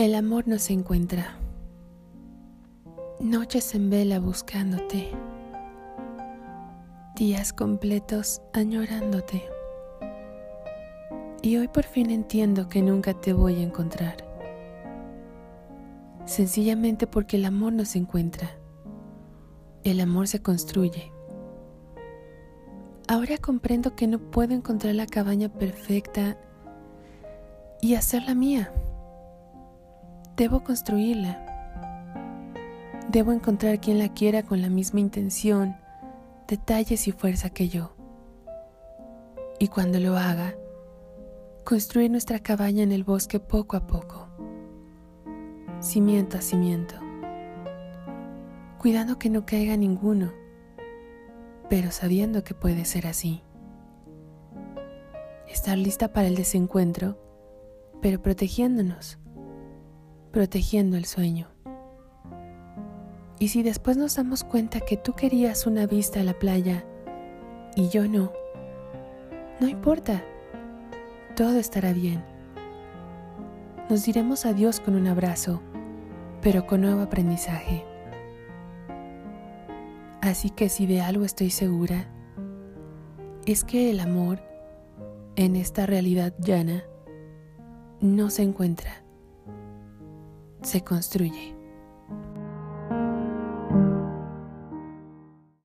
El amor no se encuentra. Noches en vela buscándote. Días completos añorándote. Y hoy por fin entiendo que nunca te voy a encontrar. Sencillamente porque el amor no se encuentra. El amor se construye. Ahora comprendo que no puedo encontrar la cabaña perfecta y hacerla mía. Debo construirla. Debo encontrar quien la quiera con la misma intención, detalles y fuerza que yo. Y cuando lo haga, construir nuestra cabaña en el bosque poco a poco, cimiento a cimiento, cuidando que no caiga ninguno, pero sabiendo que puede ser así. Estar lista para el desencuentro, pero protegiéndonos, protegiendo el sueño. Y si después nos damos cuenta que tú querías una vista a la playa y yo no, no importa, todo estará bien. Nos diremos adiós con un abrazo, pero con nuevo aprendizaje. Así que si de algo estoy segura, es que el amor en esta realidad llana no se encuentra, se construye.